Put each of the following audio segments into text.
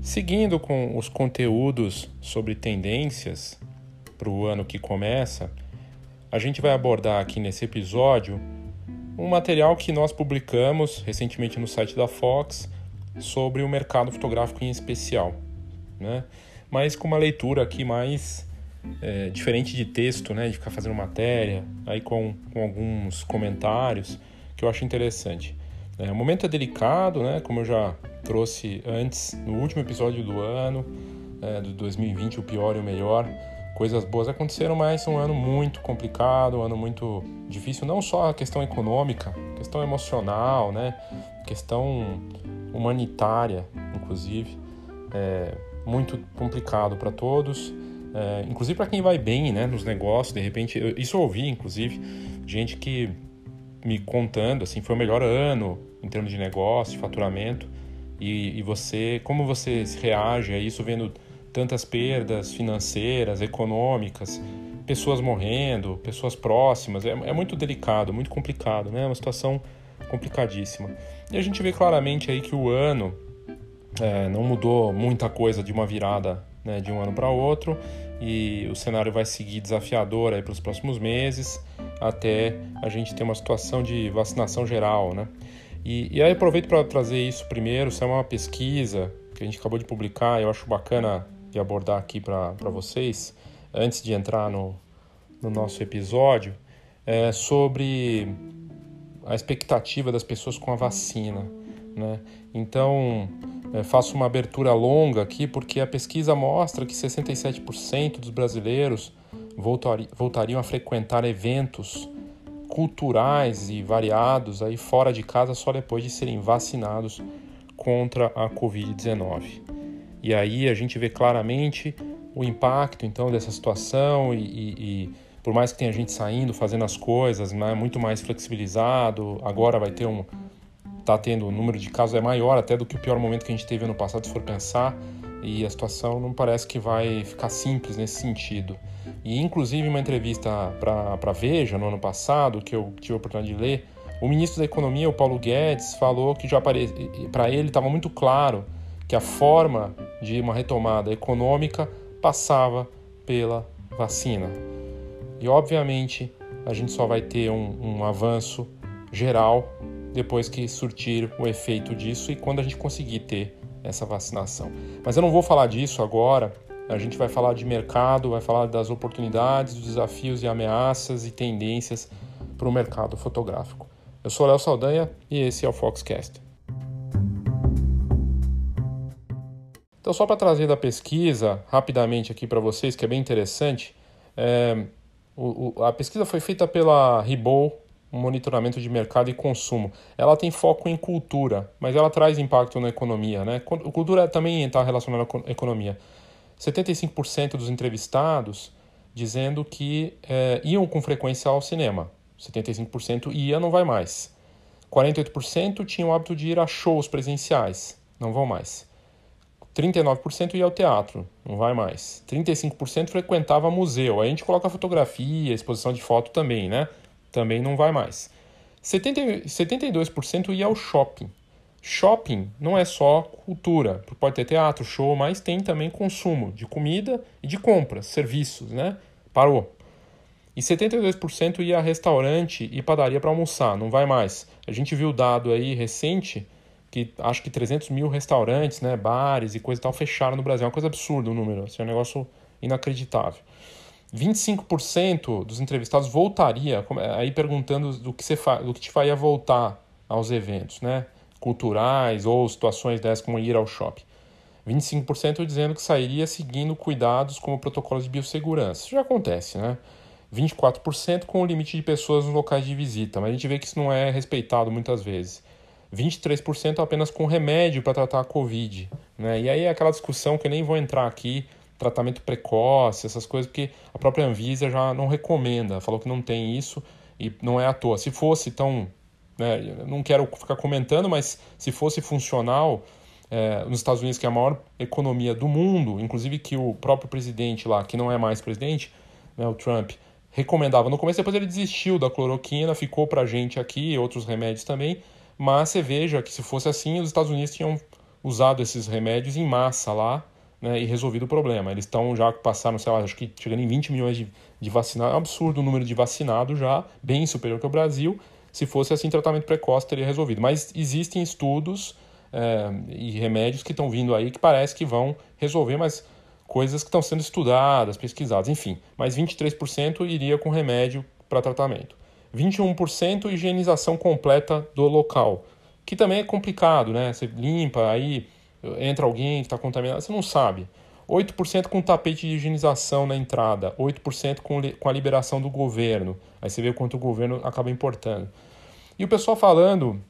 Seguindo com os conteúdos sobre tendências para o ano que começa, a gente vai abordar aqui nesse episódio um material que nós publicamos recentemente no site da Fox sobre o mercado fotográfico em especial, né? mas com uma leitura aqui mais é, diferente de texto, né? de ficar fazendo matéria, aí com, com alguns comentários que eu acho interessante. É, o momento é delicado, né? como eu já trouxe antes no último episódio do ano, é, do 2020, o pior e o melhor coisas boas aconteceram, mas um ano muito complicado, um ano muito difícil, não só a questão econômica, questão emocional, né? questão humanitária, inclusive, é muito complicado para todos, é, inclusive para quem vai bem né, nos negócios, de repente, eu, isso eu ouvi, inclusive, gente que me contando, assim, foi o melhor ano em termos de negócio, faturamento, e, e você, como você reage a isso vendo tantas perdas financeiras, econômicas, pessoas morrendo, pessoas próximas. É, é muito delicado, muito complicado, né? É uma situação complicadíssima. E a gente vê claramente aí que o ano é, não mudou muita coisa de uma virada né, de um ano para outro e o cenário vai seguir desafiador aí para os próximos meses até a gente ter uma situação de vacinação geral, né? E, e aí aproveito para trazer isso primeiro, isso é uma pesquisa que a gente acabou de publicar, eu acho bacana de abordar aqui para vocês, antes de entrar no, no nosso episódio, é sobre a expectativa das pessoas com a vacina. Né? Então, é, faço uma abertura longa aqui, porque a pesquisa mostra que 67% dos brasileiros voltari, voltariam a frequentar eventos culturais e variados aí fora de casa só depois de serem vacinados contra a Covid-19. E aí a gente vê claramente o impacto então dessa situação e, e, e por mais que tenha gente saindo, fazendo as coisas, né, muito mais flexibilizado, agora vai ter um tá tendo o número de casos é maior até do que o pior momento que a gente teve ano passado, se for pensar, e a situação não parece que vai ficar simples nesse sentido. E inclusive uma entrevista para Veja no ano passado, que eu tive a oportunidade de ler, o ministro da Economia, o Paulo Guedes, falou que já para ele estava muito claro que a forma de uma retomada econômica passava pela vacina. E obviamente a gente só vai ter um, um avanço geral depois que surtir o efeito disso e quando a gente conseguir ter essa vacinação. Mas eu não vou falar disso agora. A gente vai falar de mercado, vai falar das oportunidades, dos desafios e ameaças e tendências para o mercado fotográfico. Eu sou Léo Saldanha e esse é o Foxcast. Então, só para trazer da pesquisa rapidamente aqui para vocês, que é bem interessante, é, o, o, a pesquisa foi feita pela Ribol, monitoramento de mercado e consumo. Ela tem foco em cultura, mas ela traz impacto na economia. Né? Cultura também está relacionada a economia. 75% dos entrevistados dizendo que é, iam com frequência ao cinema. 75% ia, não vai mais. 48% tinham o hábito de ir a shows presenciais, não vão mais. 39% ia ao teatro, não vai mais. 35% frequentava museu. Aí a gente coloca fotografia, exposição de foto também, né? Também não vai mais. 70, 72% ia ao shopping. Shopping não é só cultura, pode ter teatro, show, mas tem também consumo de comida e de compras, serviços, né? Parou. E 72% ia a restaurante e padaria para almoçar, não vai mais. A gente viu o dado aí recente que acho que 300 mil restaurantes, né, bares e coisa e tal fecharam no Brasil. É uma coisa absurda o número, assim, é um negócio inacreditável. 25% dos entrevistados voltaria, aí perguntando do que, você do que te faria voltar aos eventos, né, culturais ou situações dessas como ir ao shopping. 25% dizendo que sairia seguindo cuidados como protocolos de biossegurança. Isso já acontece, né? 24% com o limite de pessoas nos locais de visita, mas a gente vê que isso não é respeitado muitas vezes. 23% apenas com remédio para tratar a Covid. Né? E aí é aquela discussão que eu nem vou entrar aqui, tratamento precoce, essas coisas, porque a própria Anvisa já não recomenda, falou que não tem isso e não é à toa. Se fosse tão. Né, não quero ficar comentando, mas se fosse funcional, é, nos Estados Unidos, que é a maior economia do mundo, inclusive que o próprio presidente lá, que não é mais presidente, né, o Trump, recomendava no começo, depois ele desistiu da cloroquina, ficou para gente aqui, outros remédios também, mas você veja que se fosse assim, os Estados Unidos tinham usado esses remédios em massa lá né, e resolvido o problema. Eles estão já passaram, sei lá, acho que chegando em 20 milhões de, de vacinados, é um absurdo o número de vacinados já, bem superior que o Brasil. Se fosse assim, tratamento precoce teria resolvido. Mas existem estudos é, e remédios que estão vindo aí que parece que vão resolver, mas coisas que estão sendo estudadas, pesquisadas, enfim. Mas 23% iria com remédio para tratamento. 21% higienização completa do local, que também é complicado, né? Você limpa, aí entra alguém que está contaminado, você não sabe. 8% com tapete de higienização na entrada, 8% com, com a liberação do governo. Aí você vê o quanto o governo acaba importando. E o pessoal falando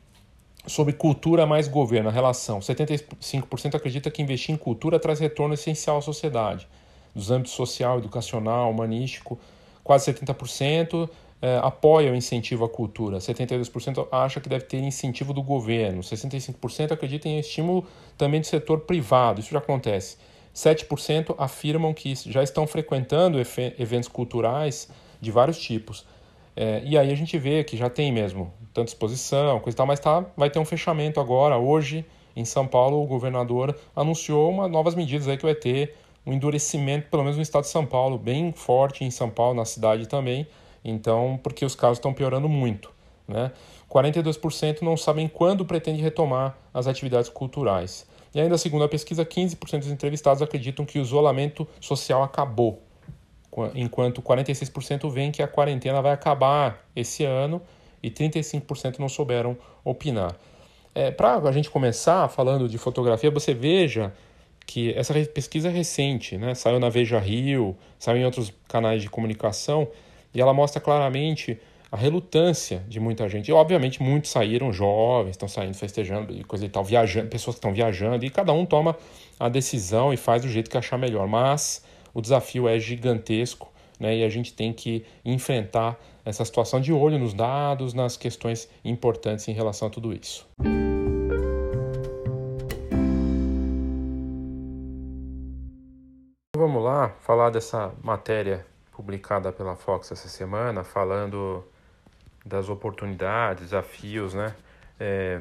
sobre cultura mais governo, a relação. 75% acredita que investir em cultura traz retorno essencial à sociedade. Dos âmbitos social, educacional, humanístico, quase 70% é, apoia o incentivo à cultura, 72% acha que deve ter incentivo do governo, 65% acredita em estímulo também do setor privado, isso já acontece. 7% afirmam que já estão frequentando eventos culturais de vários tipos. É, e aí a gente vê que já tem mesmo tanta exposição, coisa e tal, mas tá, vai ter um fechamento agora. Hoje, em São Paulo, o governador anunciou uma, novas medidas aí que vai ter um endurecimento, pelo menos no estado de São Paulo, bem forte em São Paulo, na cidade também, então, porque os casos estão piorando muito. Né? 42% não sabem quando pretende retomar as atividades culturais. E ainda segundo a pesquisa, 15% dos entrevistados acreditam que o isolamento social acabou, enquanto 46% veem que a quarentena vai acabar esse ano e 35% não souberam opinar. É, Para a gente começar falando de fotografia, você veja que essa pesquisa é recente, né? saiu na Veja Rio, saiu em outros canais de comunicação, e ela mostra claramente a relutância de muita gente. E, obviamente, muitos saíram jovens, estão saindo festejando e coisa e tal, viajando, pessoas que estão viajando, e cada um toma a decisão e faz do jeito que achar melhor. Mas o desafio é gigantesco né, e a gente tem que enfrentar essa situação de olho nos dados, nas questões importantes em relação a tudo isso. Vamos lá falar dessa matéria publicada pela Fox essa semana, falando das oportunidades, desafios, né? É,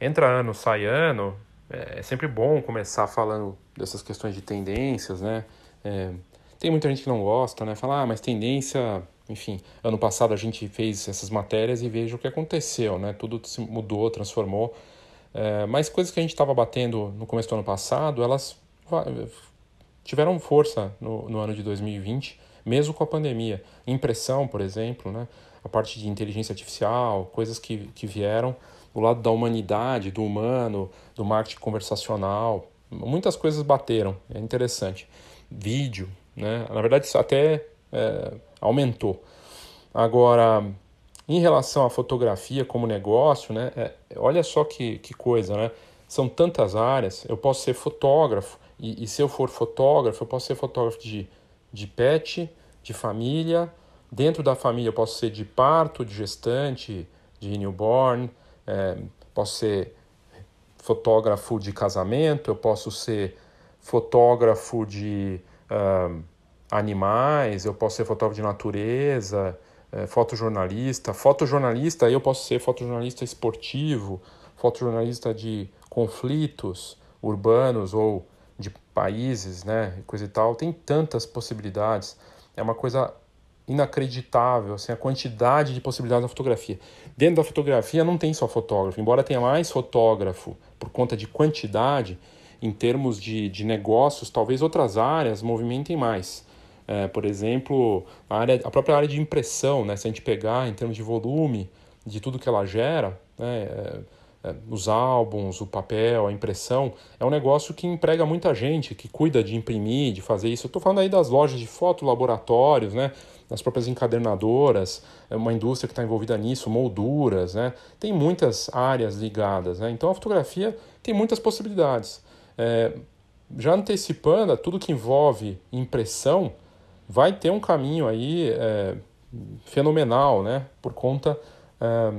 entra ano, sai ano, é, é sempre bom começar falando dessas questões de tendências, né? É, tem muita gente que não gosta, né? Fala, ah, mas tendência, enfim, ano passado a gente fez essas matérias e veja o que aconteceu, né? Tudo se mudou, transformou. É, mas coisas que a gente estava batendo no começo do ano passado, elas tiveram força no, no ano de 2020 mesmo com a pandemia. Impressão, por exemplo, né? a parte de inteligência artificial, coisas que, que vieram do lado da humanidade, do humano, do marketing conversacional. Muitas coisas bateram, é interessante. Vídeo, né? na verdade, isso até é, aumentou. Agora, em relação à fotografia como negócio, né? É, olha só que, que coisa, né? São tantas áreas. Eu posso ser fotógrafo, e, e se eu for fotógrafo, eu posso ser fotógrafo de de pet, de família. Dentro da família eu posso ser de parto, de gestante, de newborn, é, posso ser fotógrafo de casamento, eu posso ser fotógrafo de uh, animais, eu posso ser fotógrafo de natureza, é, fotojornalista. Fotojornalista, eu posso ser fotojornalista esportivo, fotojornalista de conflitos urbanos ou de países, né, coisa e tal, tem tantas possibilidades. É uma coisa inacreditável, assim, a quantidade de possibilidades na fotografia. Dentro da fotografia não tem só fotógrafo, embora tenha mais fotógrafo por conta de quantidade, em termos de, de negócios, talvez outras áreas movimentem mais. É, por exemplo, a, área, a própria área de impressão, né, se a gente pegar em termos de volume de tudo que ela gera, né, é, os álbuns, o papel, a impressão, é um negócio que emprega muita gente, que cuida de imprimir, de fazer isso. Eu estou falando aí das lojas de foto, laboratórios, né? das próprias encadernadoras, é uma indústria que está envolvida nisso, molduras, né? tem muitas áreas ligadas. Né? Então a fotografia tem muitas possibilidades. É, já antecipando, tudo que envolve impressão vai ter um caminho aí é, fenomenal, né? por conta é,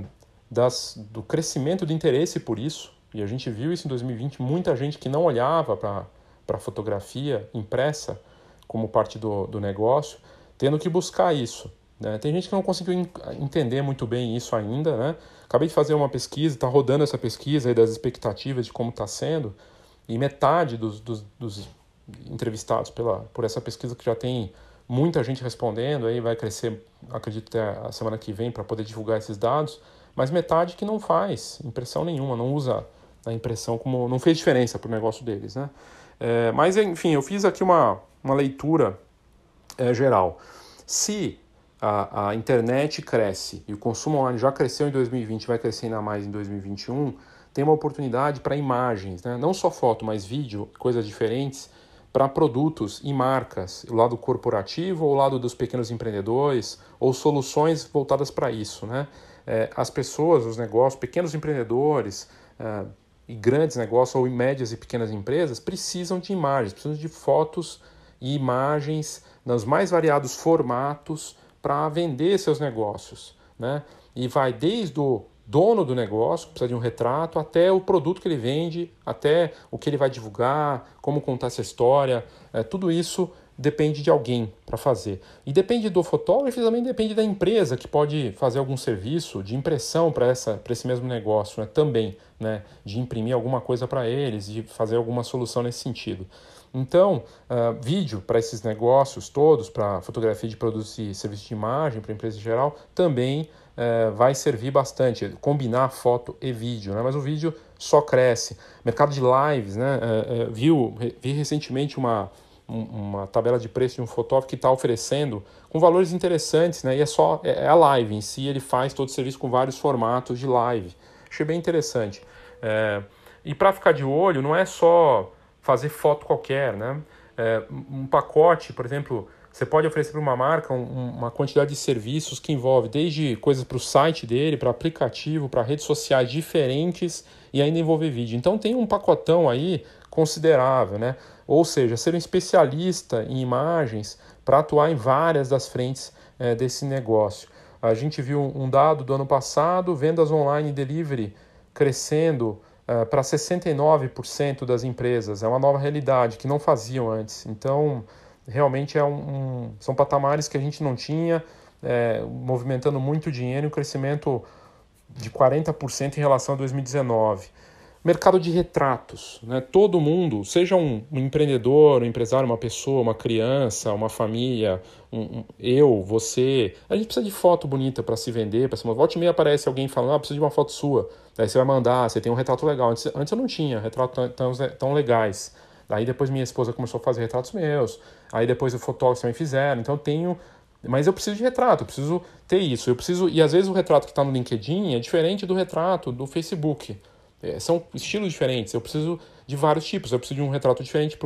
das, do crescimento do interesse por isso, e a gente viu isso em 2020, muita gente que não olhava para a fotografia impressa como parte do, do negócio, tendo que buscar isso. Né? Tem gente que não conseguiu entender muito bem isso ainda. Né? Acabei de fazer uma pesquisa, está rodando essa pesquisa das expectativas de como está sendo, e metade dos, dos, dos, entrevistados pela, por essa pesquisa que já tem muita gente respondendo, aí vai crescer, acredito, até a semana que vem para poder divulgar esses dados, mas metade que não faz impressão nenhuma, não usa a impressão como. não fez diferença para o negócio deles. Né? É, mas, enfim, eu fiz aqui uma, uma leitura é, geral. Se a, a internet cresce e o consumo online já cresceu em 2020 vai crescer ainda mais em 2021, tem uma oportunidade para imagens, né? não só foto, mas vídeo, coisas diferentes, para produtos e marcas, o lado corporativo ou o lado dos pequenos empreendedores, ou soluções voltadas para isso. Né? É, as pessoas, os negócios, pequenos empreendedores é, e grandes negócios, ou médias e pequenas empresas, precisam de imagens, precisam de fotos e imagens nos mais variados formatos para vender seus negócios. Né? E vai desde o dono do negócio, precisa de um retrato, até o produto que ele vende, até o que ele vai divulgar, como contar essa história. É, tudo isso depende de alguém para fazer. E depende do fotógrafo e também depende da empresa que pode fazer algum serviço de impressão para esse mesmo negócio né? também, né? de imprimir alguma coisa para eles, de fazer alguma solução nesse sentido. Então, uh, vídeo para esses negócios todos, para fotografia de produtos e serviços de imagem, para empresa em geral, também uh, vai servir bastante, combinar foto e vídeo, né? mas o vídeo só cresce. Mercado de lives, né? Uh, viu, vi recentemente uma, uma tabela de preço de um fotógrafo que está oferecendo com valores interessantes, né? e é só é, é a live em si, ele faz todo o serviço com vários formatos de live. Achei bem interessante. É, e para ficar de olho, não é só fazer foto qualquer, né? É, um pacote, por exemplo, você pode oferecer para uma marca um, uma quantidade de serviços que envolve desde coisas para o site dele, para aplicativo, para redes sociais diferentes e ainda envolver vídeo. Então tem um pacotão aí considerável, né? Ou seja, ser um especialista em imagens para atuar em várias das frentes é, desse negócio. A gente viu um dado do ano passado, vendas online delivery crescendo uh, para 69% das empresas. É uma nova realidade que não faziam antes. Então, realmente é um, um são patamares que a gente não tinha, é, movimentando muito dinheiro um crescimento de 40% em relação a 2019. Mercado de retratos. Né? Todo mundo, seja um, um empreendedor, um empresário, uma pessoa, uma criança, uma família, um, eu, você. A gente precisa de foto bonita para se vender. Para se... Volta e meia aparece alguém falando: ah, preciso de uma foto sua. Daí você vai mandar, você tem um retrato legal. Antes, antes eu não tinha retratos tão, tão legais. Daí depois minha esposa começou a fazer retratos meus. Aí depois o fotógrafo também fizeram. Então eu tenho mas eu preciso de retrato, eu preciso ter isso. Eu preciso e às vezes o retrato que está no LinkedIn é diferente do retrato do Facebook. É, são estilos diferentes. Eu preciso de vários tipos. Eu preciso de um retrato diferente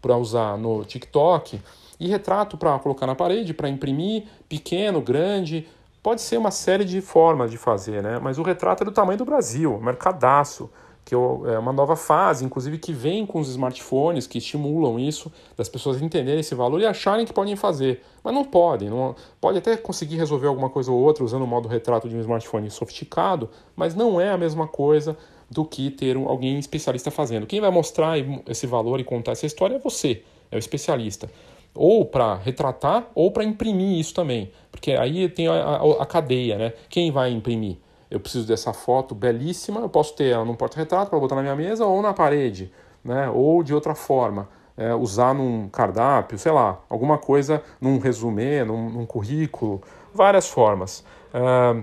para usar no TikTok e retrato para colocar na parede, para imprimir, pequeno, grande. Pode ser uma série de formas de fazer, né? Mas o retrato é do tamanho do Brasil, mercadaço, que é uma nova fase, inclusive que vem com os smartphones que estimulam isso, das pessoas entenderem esse valor e acharem que podem fazer. Mas não podem. Não, pode até conseguir resolver alguma coisa ou outra usando o modo retrato de um smartphone sofisticado, mas não é a mesma coisa do que ter alguém especialista fazendo. Quem vai mostrar esse valor e contar essa história é você, é o especialista. Ou para retratar ou para imprimir isso também. Porque aí tem a, a, a, cadeia, né? Quem vai imprimir? Eu preciso dessa foto belíssima, eu posso ter ela num porta-retrato para botar na minha mesa ou na parede, né? Ou de outra forma. É, usar num cardápio, sei lá, alguma coisa num resumê, num, num currículo, várias formas. Uh,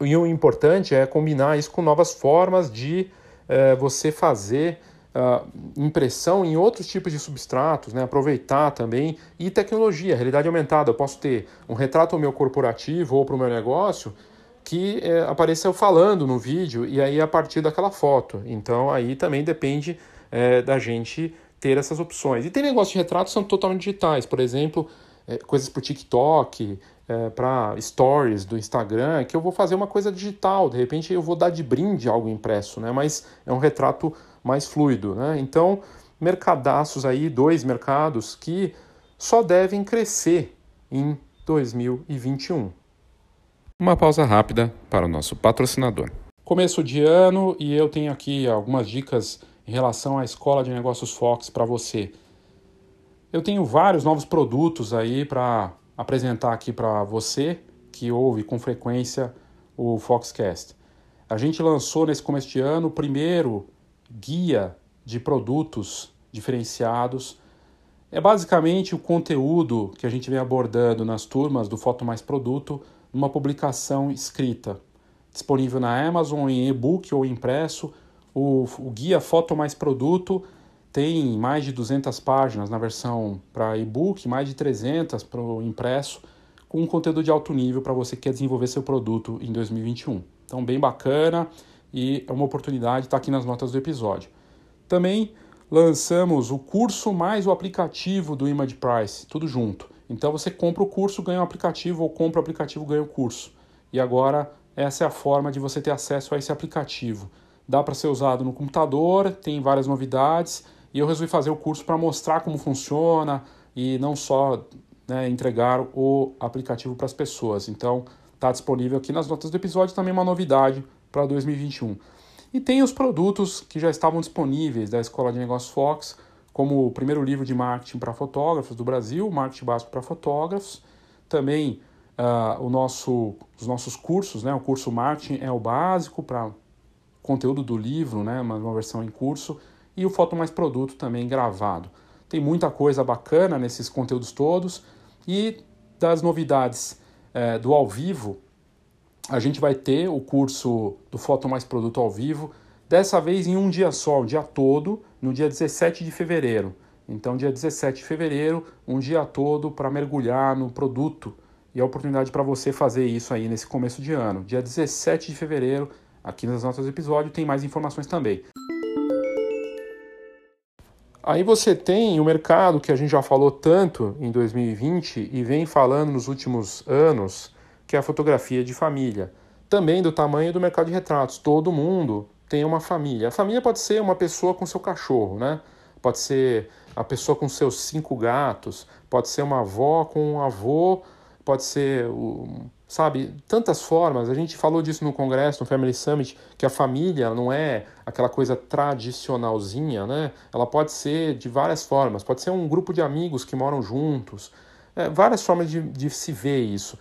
e o importante é combinar isso com novas formas de é, você fazer uh, impressão em outros tipos de substratos, né? aproveitar também, e tecnologia, realidade aumentada. Eu posso ter um retrato meu corporativo ou para o meu negócio que é, apareceu falando no vídeo e aí a partir daquela foto. Então aí também depende é, da gente ter essas opções. E tem negócios de retratos que são totalmente digitais, por exemplo, é, coisas para TikTok, é, para stories do Instagram, que eu vou fazer uma coisa digital, de repente eu vou dar de brinde algo impresso, né? mas é um retrato mais fluido. Né? Então, mercadaços aí, dois mercados que só devem crescer em 2021. Uma pausa rápida para o nosso patrocinador. Começo de ano e eu tenho aqui algumas dicas em relação à Escola de Negócios Fox para você. Eu tenho vários novos produtos aí para apresentar aqui para você que ouve com frequência o Foxcast. A gente lançou nesse começo de ano o primeiro guia de produtos diferenciados. É basicamente o conteúdo que a gente vem abordando nas turmas do Foto Mais Produto numa publicação escrita, disponível na Amazon em e-book ou impresso. O, o guia Foto Mais Produto tem mais de 200 páginas na versão para e-book, mais de 300 para o impresso, com um conteúdo de alto nível para você que quer desenvolver seu produto em 2021. Então, bem bacana e é uma oportunidade estar tá aqui nas notas do episódio. Também lançamos o curso mais o aplicativo do Image Price, tudo junto. Então você compra o curso, ganha o aplicativo, ou compra o aplicativo, ganha o curso. E agora essa é a forma de você ter acesso a esse aplicativo. Dá para ser usado no computador, tem várias novidades, e eu resolvi fazer o curso para mostrar como funciona e não só né, entregar o aplicativo para as pessoas. Então está disponível aqui nas notas do episódio também uma novidade para 2021. E tem os produtos que já estavam disponíveis da Escola de Negócios Fox, como o primeiro livro de marketing para fotógrafos do Brasil, Marketing Básico para Fotógrafos. Também uh, o nosso, os nossos cursos, né? o curso Marketing é o básico para conteúdo do livro, né? uma, uma versão em curso, e o Foto Mais Produto também gravado. Tem muita coisa bacana nesses conteúdos todos e das novidades é, do ao vivo, a gente vai ter o curso do Foto Mais Produto ao vivo, dessa vez em um dia só, o dia todo, no dia 17 de fevereiro. Então, dia 17 de fevereiro, um dia todo para mergulhar no produto e a oportunidade para você fazer isso aí nesse começo de ano. Dia 17 de fevereiro, aqui nas notas do episódio, tem mais informações também. Aí você tem o mercado que a gente já falou tanto em 2020 e vem falando nos últimos anos, que é a fotografia de família. Também do tamanho do mercado de retratos. Todo mundo tem uma família. A família pode ser uma pessoa com seu cachorro, né? Pode ser a pessoa com seus cinco gatos, pode ser uma avó com um avô, pode ser sabe, tantas formas. A gente falou disso no congresso, no Family Summit, que a família não é aquela coisa tradicionalzinha, né? Ela pode ser de várias formas. Pode ser um grupo de amigos que moram juntos. É, várias formas de, de se ver isso.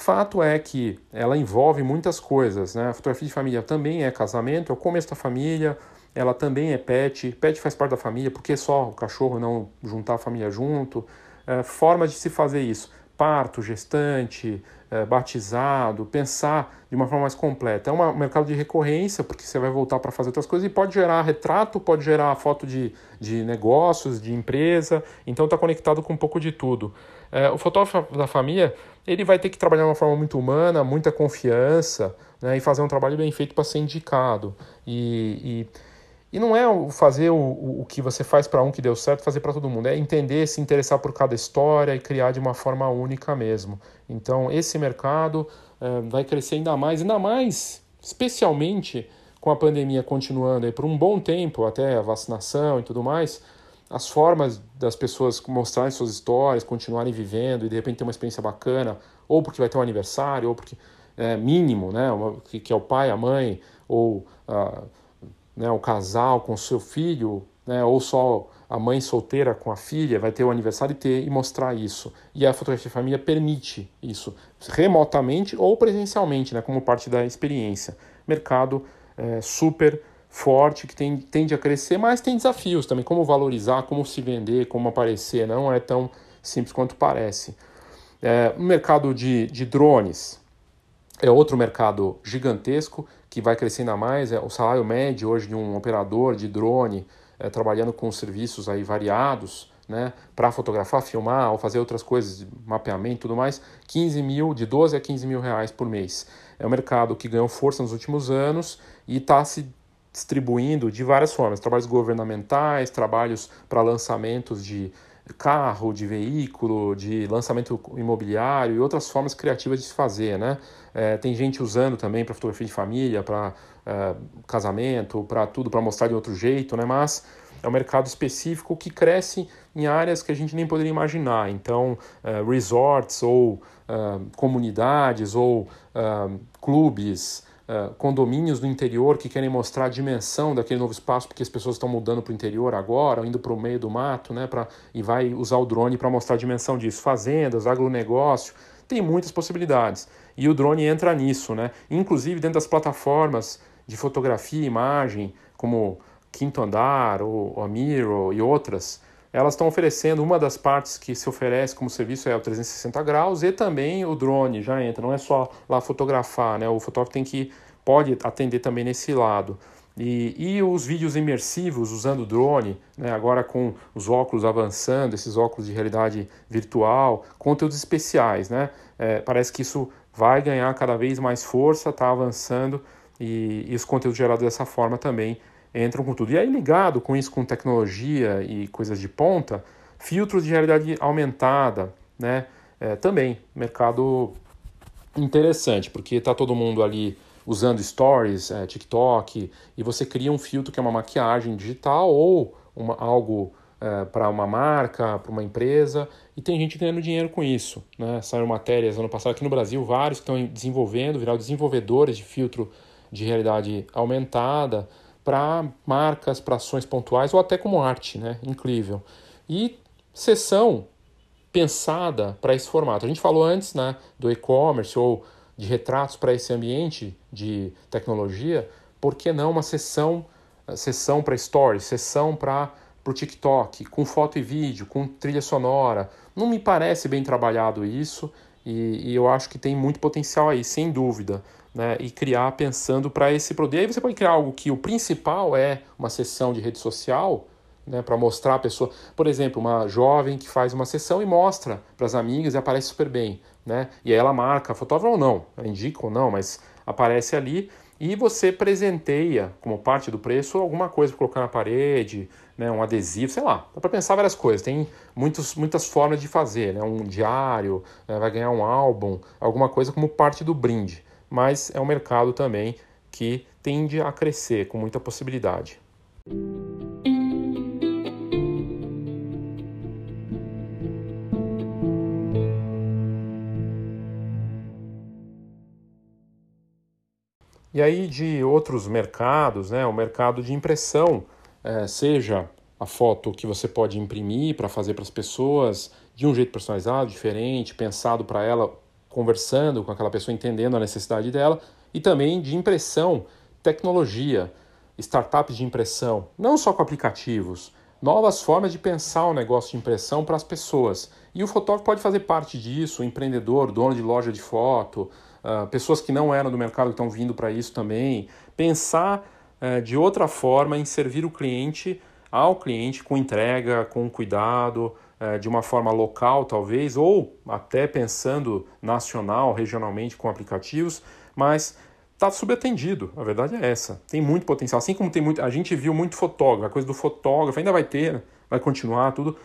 Fato é que ela envolve muitas coisas, né? A fotografia de família também é casamento, é o começo da família, ela também é pet, pet faz parte da família, porque só o cachorro não juntar a família junto. É, formas de se fazer isso parto, gestante, é, batizado, pensar de uma forma mais completa. É um mercado de recorrência, porque você vai voltar para fazer outras coisas e pode gerar retrato, pode gerar foto de, de negócios, de empresa, então está conectado com um pouco de tudo. É, o fotógrafo da família ele vai ter que trabalhar de uma forma muito humana, muita confiança né, e fazer um trabalho bem feito para ser indicado. E, e e não é fazer o, o que você faz para um que deu certo, fazer para todo mundo. É entender, se interessar por cada história e criar de uma forma única mesmo. Então, esse mercado é, vai crescer ainda mais, ainda mais, especialmente com a pandemia continuando aí por um bom tempo, até a vacinação e tudo mais. As formas das pessoas mostrarem suas histórias, continuarem vivendo e de repente ter uma experiência bacana, ou porque vai ter um aniversário, ou porque é mínimo, né? Que, que é o pai, a mãe, ou. Uh, né, o casal com seu filho, né, ou só a mãe solteira com a filha, vai ter o aniversário e ter e mostrar isso. E a fotografia de família permite isso, remotamente ou presencialmente, né, como parte da experiência. Mercado é, super forte que tem, tende a crescer, mas tem desafios também, como valorizar, como se vender, como aparecer, não é tão simples quanto parece. É, o mercado de, de drones é outro mercado gigantesco que vai crescendo a mais. É o salário médio hoje de um operador de drone é, trabalhando com serviços aí variados, né, para fotografar, filmar ou fazer outras coisas, mapeamento e tudo mais, 15 mil, de 12 a 15 mil reais por mês. É um mercado que ganhou força nos últimos anos e está se distribuindo de várias formas, trabalhos governamentais, trabalhos para lançamentos de carro, de veículo, de lançamento imobiliário e outras formas criativas de se fazer, né? É, tem gente usando também para fotografia de família, para é, casamento, para tudo, para mostrar de outro jeito, né? Mas é um mercado específico que cresce em áreas que a gente nem poderia imaginar. Então, é, resorts ou é, comunidades ou é, clubes, uh, condomínios do interior que querem mostrar a dimensão daquele novo espaço, porque as pessoas estão mudando para o interior agora, indo para o meio do mato, né, pra, e vai usar o drone para mostrar a dimensão disso. Fazendas, agronegócio, tem muitas possibilidades. E o drone entra nisso, né? Inclusive dentro das plataformas de fotografia e imagem, como Quinto Andar, ou, a Miro e outras, elas estão oferecendo uma das partes que se oferece como serviço é o 360 graus e também o drone já entra. Não é só lá fotografar, né? O fotógrafo tem que pode atender também nesse lado. E, e os vídeos imersivos usando drone, né, agora com os óculos avançando, esses óculos de realidade virtual, conteúdos especiais, né? É, parece que isso vai ganhar cada vez mais força, está avançando e, e os conteúdos gerados dessa forma também entram com tudo. E aí, ligado com isso, com tecnologia e coisas de ponta, filtros de realidade aumentada, né? É, também, mercado interessante, porque está todo mundo ali usando stories, é, TikTok, e você cria um filtro que é uma maquiagem digital ou uma, algo é, para uma marca, para uma empresa, e tem gente ganhando dinheiro com isso. Né? Saíram matérias ano passado aqui no Brasil, vários que estão desenvolvendo, viraram desenvolvedores de filtro de realidade aumentada, para marcas, para ações pontuais ou até como arte, né? Incrível. E sessão pensada para esse formato. A gente falou antes, né, do e-commerce ou de retratos para esse ambiente de tecnologia. Por que não uma sessão, sessão para stories, sessão para o TikTok, com foto e vídeo, com trilha sonora? Não me parece bem trabalhado isso e, e eu acho que tem muito potencial aí, sem dúvida né, e criar pensando para esse produto. E aí você pode criar algo que o principal é uma sessão de rede social, né, para mostrar a pessoa, por exemplo, uma jovem que faz uma sessão e mostra para as amigas e aparece super bem, né? E aí ela marca, fotógrafo ou não, indica ou não, mas aparece ali e você presenteia como parte do preço alguma coisa para colocar na parede, né, um adesivo, sei lá. Dá para pensar várias coisas. Tem muitos, muitas formas de fazer, né, um diário, né, vai ganhar um álbum, alguma coisa como parte do brinde mas é um mercado também que tende a crescer com muita possibilidade. E aí de outros mercados, né, o mercado de impressão, é, seja a foto que você pode imprimir para fazer para as pessoas de um jeito personalizado, diferente, pensado para ela conversando com aquela pessoa, entendendo a necessidade dela, e também de impressão, tecnologia, startups de impressão, não só com aplicativos, novas formas de pensar o negócio de impressão para as pessoas. E o fotógrafo pode fazer parte disso, o empreendedor, dono de loja de foto, uh, pessoas que não eram do mercado estão vindo para isso também. Pensar uh, de outra forma em servir o cliente ao cliente com entrega, com cuidado, é, de uma forma local, talvez, ou até pensando nacional, regionalmente com aplicativos, mas está subatendido. A verdade é essa. Tem muito potencial. Assim como tem muito. A gente viu muito fotógrafo, a coisa do fotógrafo ainda vai ter, né? vai continuar tudo.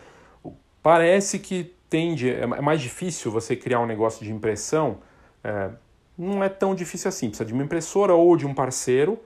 Parece que tende. É, é mais difícil você criar um negócio de impressão. É, não é tão difícil assim. Precisa de uma impressora ou de um parceiro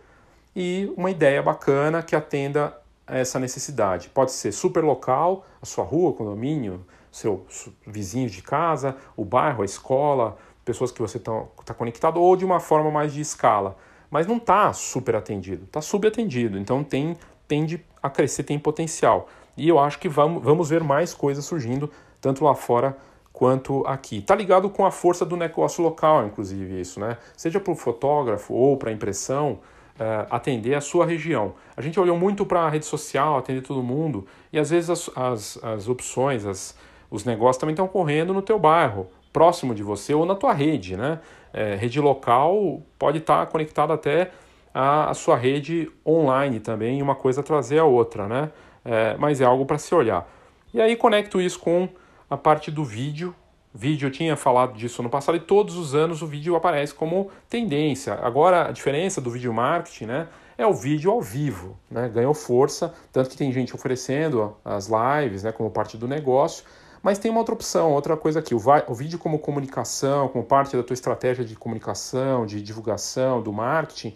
e uma ideia bacana que atenda essa necessidade. Pode ser super local, a sua rua, condomínio, seu vizinho de casa, o bairro, a escola, pessoas que você está tá conectado, ou de uma forma mais de escala. Mas não está super atendido, está subatendido. Então tem, tende a crescer, tem potencial. E eu acho que vamos, vamos ver mais coisas surgindo, tanto lá fora quanto aqui. Está ligado com a força do negócio local, inclusive, isso, né? Seja para o fotógrafo ou para a impressão, uh, atender a sua região. A gente olhou muito para a rede social, atender todo mundo, e às vezes as, as, as opções, as, os negócios também estão ocorrendo no teu bairro, próximo de você ou na tua rede, né? É, rede local pode estar tá conectada até à, sua rede online também, uma coisa trazer a outra, né? É, mas é algo para se olhar. E aí conecto isso com a parte do vídeo, Vídeo, eu tinha falado disso no passado e todos os anos o vídeo aparece como tendência. Agora a diferença do vídeo marketing, né, é o vídeo ao vivo, né, ganhou força, tanto que tem gente oferecendo as lives, né, como parte do negócio, mas tem uma outra opção, outra coisa aqui, o, o vídeo como comunicação, como parte da tua estratégia de comunicação, de divulgação, do marketing,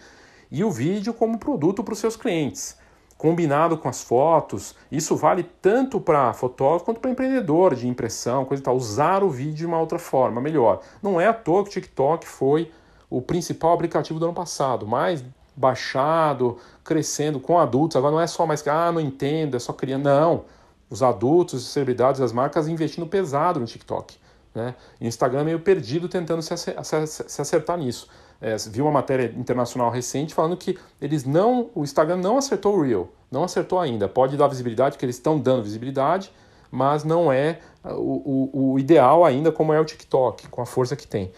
e o vídeo como produto para os seus clientes combinado com as fotos. Isso vale tanto para fotógrafo quanto para empreendedor de impressão, coisa e tal. Usar o vídeo de uma outra forma, melhor. Não é à toa que o TikTok foi o principal aplicativo do ano passado, mais baixado, crescendo com adultos. Agora não é só mais que, ah, não entendo, é só criança. Não. Os adultos, as celebridades, as marcas investindo pesado no TikTok. Né? E o Instagram é meio perdido tentando se acertar nisso. É, vi uma matéria internacional recente falando que eles não, o Instagram não acertou o Real, não acertou ainda. Pode dar visibilidade, que eles estão dando visibilidade, mas não é o, o, o, ideal ainda como é o TikTok, com a força que tem.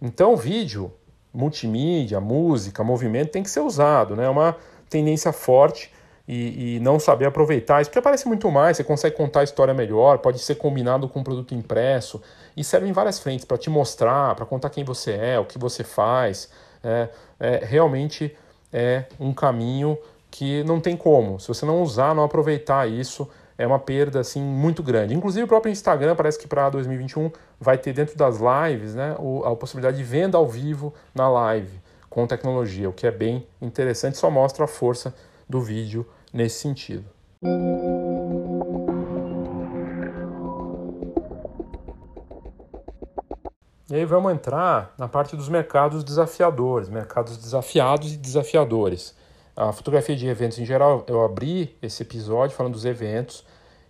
Então, vídeo, multimídia, música, movimento tem que ser usado, né? É uma tendência forte e, e, não saber aproveitar isso, porque aparece muito mais, você consegue contar a história melhor, pode ser combinado com um produto impresso e serve em várias frentes para te mostrar, para contar quem você é, o que você faz. É, é, realmente é um caminho que não tem como. Se você não usar, não aproveitar isso, é uma perda assim muito grande. Inclusive o próprio Instagram parece que para 2021 vai ter dentro das lives, né, a possibilidade de venda ao vivo na live com tecnologia, o que é bem interessante, só mostra a força do vídeo nesse sentido. E aí vamos entrar na parte dos mercados desafiadores, mercados desafiados e desafiadores. A fotografia de eventos em geral, eu abri esse episódio falando dos eventos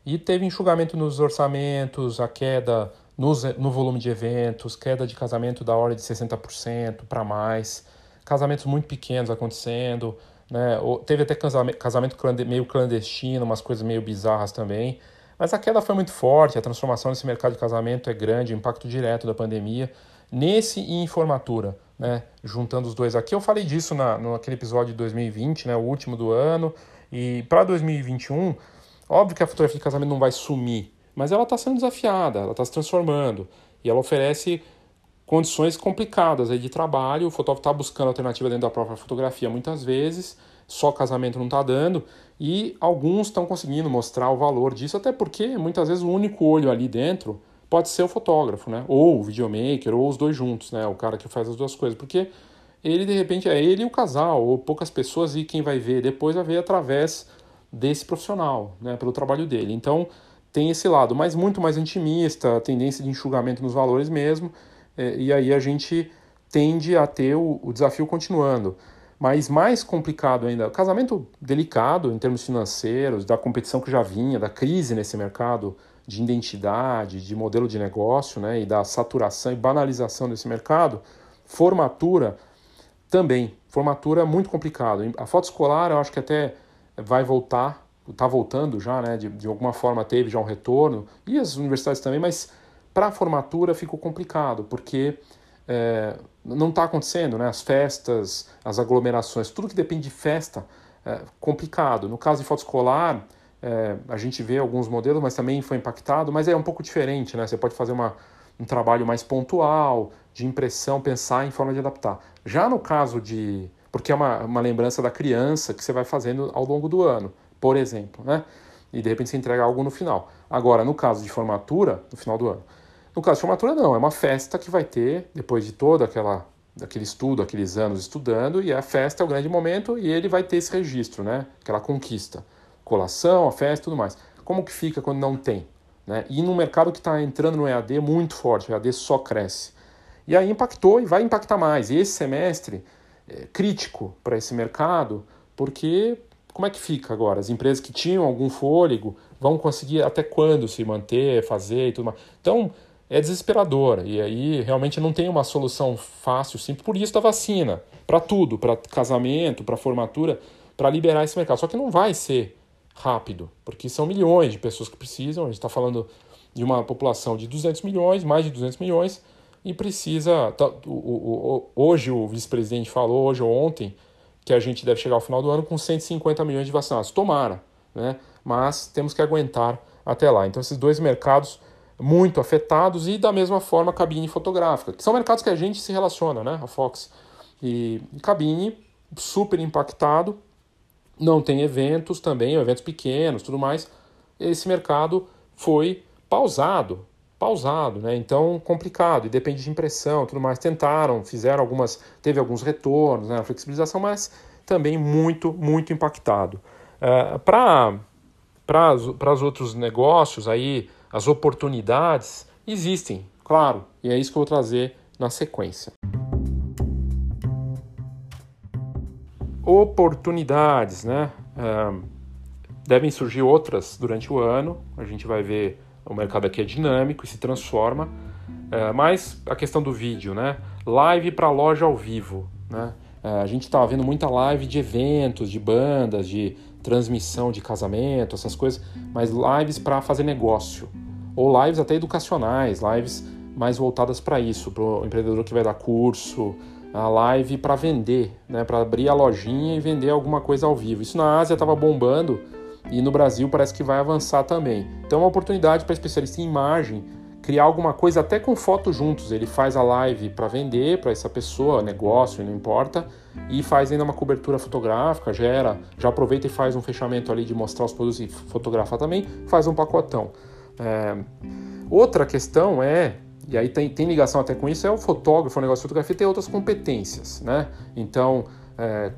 e teve enxugamento nos orçamentos, a queda nos, no volume de eventos, queda de casamento da ordem de 60% para mais, casamentos muito pequenos acontecendo, né? Teve até casamento meio clandestino, umas coisas meio bizarras também. Mas a queda foi muito forte, a transformação nesse mercado de casamento é grande, o impacto direto da pandemia. Nesse e em formatura, né? juntando os dois aqui, eu falei disso na, naquele episódio de 2020, né? o último do ano, e para 2021, óbvio que a fotografia de casamento não vai sumir, mas ela está sendo desafiada, ela está se transformando, e ela oferece condições complicadas aí de trabalho, o fotógrafo está buscando alternativa dentro da própria fotografia muitas vezes, só casamento não está dando, e alguns estão conseguindo mostrar o valor disso, até porque muitas vezes o único olho ali dentro pode ser o fotógrafo, né? Ou o videomaker, ou os dois juntos, né? O cara que faz as duas coisas, porque ele de repente é ele e o casal, ou poucas pessoas, e quem vai ver depois vai ver através desse profissional, né? Pelo trabalho dele. Então tem esse lado, mas muito mais intimista, tendência de enxugamento nos valores mesmo, e aí a gente tende a ter o, o desafio continuando. Mas mais complicado ainda, casamento delicado em termos financeiros, da competição que já vinha, da crise nesse mercado de identidade, de modelo de negócio, né, e da saturação e banalização desse mercado, formatura também. Formatura é muito complicado. A foto escolar eu acho que até vai voltar, está voltando já, né, de, de alguma forma teve já um retorno, e as universidades também, mas para a formatura ficou complicado, porque é, não está acontecendo, né? As festas, as aglomerações, tudo que depende de festa, é complicado. No caso de foto escolar, é, a gente vê alguns modelos, mas também foi impactado, mas é um pouco diferente, né? Você pode fazer uma, um trabalho mais pontual, de impressão, pensar em forma de adaptar. Já no caso de. Porque é uma, uma lembrança da criança que você vai fazendo ao longo do ano, por exemplo, né? E de repente você entrega algo no final. Agora, no caso de formatura, no final do ano, no caso de formatura, não, é uma festa que vai ter, depois de todo aquela, aquele estudo, aqueles anos estudando, e a festa é o grande momento e ele vai ter esse registro, né? aquela conquista. Colação, a festa tudo mais. Como que fica quando não tem? Né? E num mercado que está entrando no EAD muito forte, o EAD só cresce. E aí impactou e vai impactar mais. E esse semestre é crítico para esse mercado, porque como é que fica agora? As empresas que tinham algum fôlego vão conseguir até quando se manter, fazer e tudo mais. Então, é desesperadora. E aí realmente não tem uma solução fácil, simples. Por isso da vacina, para tudo, para casamento, para formatura, para liberar esse mercado. Só que não vai ser rápido, porque são milhões de pessoas que precisam. A gente está falando de uma população de 200 milhões, mais de 200 milhões, e precisa. Hoje o vice-presidente falou, hoje ou ontem, que a gente deve chegar ao final do ano com 150 milhões de vacinados. Tomara, né? mas temos que aguentar até lá. Então, esses dois mercados muito afetados e da mesma forma cabine fotográfica, que são mercados que a gente se relaciona, né? A Fox e, cabine super impactado, não tem eventos também, eventos pequenos, tudo mais. Esse mercado foi pausado, pausado, né? Então complicado e depende de impressão, tudo mais. Tentaram, fizeram algumas, teve alguns retornos, né? Flexibilização, mas também muito, muito impactado. Uh, para para os outros negócios aí as oportunidades existem, claro, e é isso que eu vou trazer na sequência. Oportunidades, né? Devem surgir outras durante o ano. A gente vai ver o mercado aqui é dinâmico e se transforma. É, mas a questão do vídeo, né? Live para loja ao vivo, né? É, a gente estava vendo muita live de eventos, de bandas, de transmissão de casamento, essas coisas, mas lives para fazer negócio. Ou lives até educacionais, lives mais voltadas para isso, para o empreendedor que vai dar curso, a live para vender, né, para abrir a lojinha e vender alguma coisa ao vivo. Isso na Ásia estava bombando e no Brasil parece que vai avançar também. Então é uma oportunidade para especialista em imagem criar alguma coisa até com fotos juntos. Ele faz a live para vender para essa pessoa, negócio, não importa, e faz ainda uma cobertura fotográfica, gera, já aproveita e faz um fechamento ali de mostrar os produtos e fotografar também, faz um pacotão. É... Outra questão é e aí tem, tem ligação até com isso, é o fotógrafo, o negócio de fotografia tem outras competências, né? Então, é,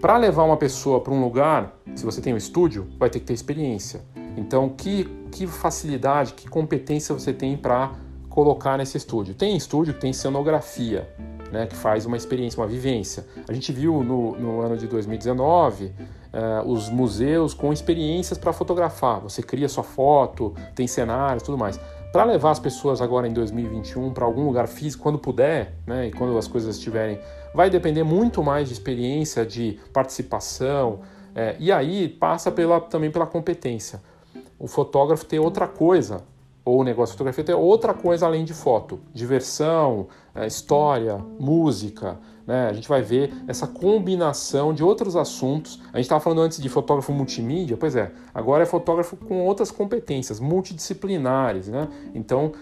para levar uma pessoa para um lugar, se você tem um estúdio, vai ter que ter experiência. Então, que, que facilidade, que competência você tem para colocar nesse estúdio? Tem estúdio que tem cenografia, né, que faz uma experiência, uma vivência. A gente viu no, no ano de 2019 uh, eh, os museus com experiências para fotografar. Você cria sua foto, tem cenários, tudo mais. Para levar as pessoas agora em 2021 para algum lugar físico, quando puder, né, e quando as coisas estiverem, vai depender muito mais de experiência, de participação, é, e aí passa pela, também pela competência o fotógrafo ter outra coisa, ou o negócio de fotografia ter outra coisa além de foto, diversão, é, história, música. Né? A gente vai ver essa combinação de outros assuntos. A gente estava falando antes de fotógrafo multimídia, pois é, agora é fotógrafo com outras competências multidisciplinares. Né? Então,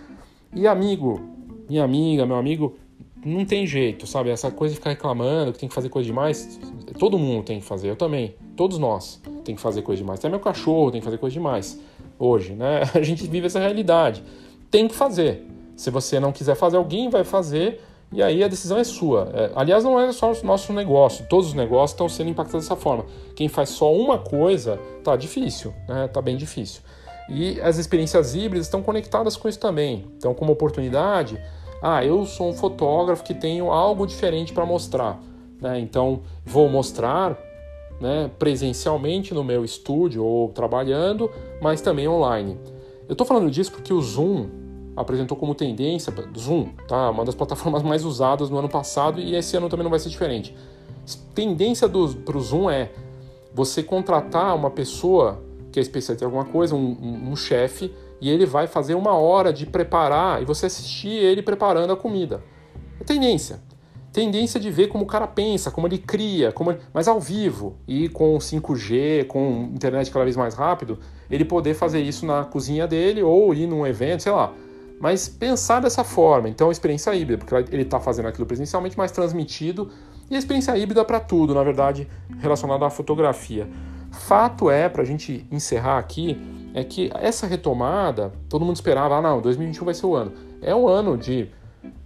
e amigo, minha amiga, meu amigo, não tem jeito, sabe? Essa coisa de ficar reclamando que tem que fazer coisa demais, todo mundo tem que fazer, eu também, todos nós tem que fazer coisa demais. Até meu cachorro tem que fazer coisa demais hoje, né? A gente vive essa realidade. Tem que fazer. Se você não quiser fazer, alguém vai fazer e aí a decisão é sua. É, aliás, não é só o nosso negócio, todos os negócios estão sendo impactados dessa forma. Quem faz só uma coisa, tá difícil, né? Tá bem difícil. E as experiências híbridas estão conectadas com isso também. Então, como oportunidade, ah, eu sou um fotógrafo que tenho algo diferente para mostrar. Né? Então, vou mostrar né, presencialmente no meu estúdio ou trabalhando, mas também online. Eu estou falando disso porque o Zoom apresentou como tendência, Zoom, tá? Uma das plataformas mais usadas no ano passado e esse ano também não vai ser diferente. Tendência para o Zoom é você contratar uma pessoa que é especialista em alguma coisa, um, um, um chefe, e ele vai fazer uma hora de preparar e você assistir ele preparando a comida. É tendência. Tendência de ver como o cara pensa, como ele cria, como ele... mas ao vivo e com 5G, com internet cada vez mais rápido, ele poder fazer isso na cozinha dele ou ir num evento, sei lá. Mas pensar dessa forma, então experiência híbrida, porque ele está fazendo aquilo presencialmente, mas transmitido, e a experiência híbrida para tudo, na verdade, relacionada à fotografia. Fato é, para a gente encerrar aqui, é que essa retomada, todo mundo esperava, ah não, 2021 vai ser o ano. É um ano de,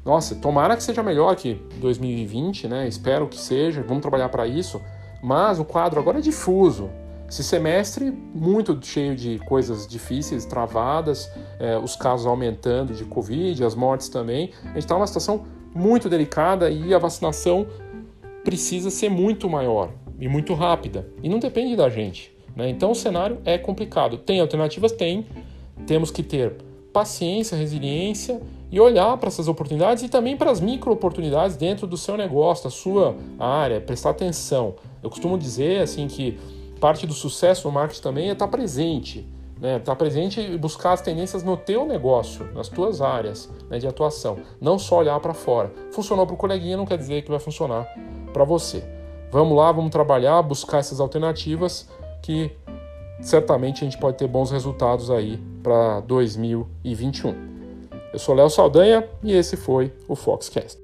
nossa, tomara que seja melhor que 2020, né? Espero que seja, vamos trabalhar para isso. Mas o quadro agora é difuso. Esse semestre muito cheio de coisas difíceis, travadas, é, os casos aumentando de Covid, as mortes também. A gente está numa situação muito delicada e a vacinação precisa ser muito maior e muito rápida. E não depende da gente. Né? Então o cenário é complicado. Tem alternativas? Tem. Temos que ter paciência, resiliência e olhar para essas oportunidades e também para as micro oportunidades dentro do seu negócio, da sua área, prestar atenção. Eu costumo dizer assim que parte do sucesso no marketing também é estar presente, né? Estar presente e buscar as tendências no teu negócio, nas tuas áreas né, de atuação, não só olhar para fora. Funcionou para o coleguinha não quer dizer que vai funcionar para você. Vamos lá, vamos trabalhar, buscar essas alternativas que certamente a gente pode ter bons resultados aí para 2021. Eu sou Léo Saldanha e esse foi o Foxcast.